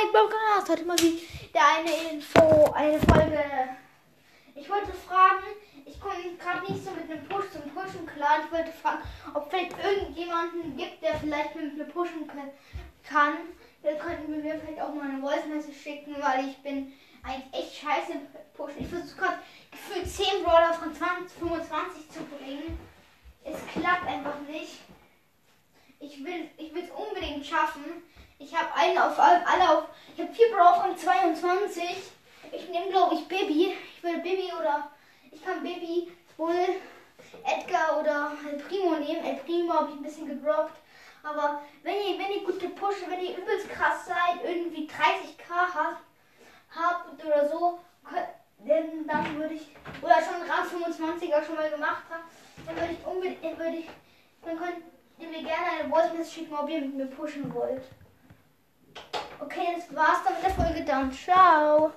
ein Podcast. Heute mal wieder eine Info, eine Folge. Ich wollte fragen, ich komme gerade nicht so mit einem Push zum Pushen klar. Ich wollte fragen, ob vielleicht irgendjemanden gibt, der vielleicht mit mir pushen kann. Dann könnten mir vielleicht auch mal eine Voice Message schicken, weil ich bin eigentlich echt scheiße pushen. Ich versuche gerade gefühlt 10 Brawler von 20, 25 zu bringen. Es klappt einfach nicht. Ich will ich es unbedingt schaffen. Ich habe einen auf alle auf. Ich habe vier Brawler von 22. Ich nehme glaube ich Baby. Ich will Baby oder ich kann Baby, Bull, Edgar oder El Primo nehmen. El Primo habe ich ein bisschen gedroppt. Aber wenn ihr, wenn ihr gute Push, wenn ihr übelst krass seid, irgendwie 30k habt, habt oder so, denn dann würde ich, oder schon Rang 25er schon mal gemacht habt, dann würde ich unbedingt, würde ich, dann könnt ihr mir gerne eine Voice schicken, ob ihr mit mir pushen wollt. War's dann mit der Folge dann. Ciao.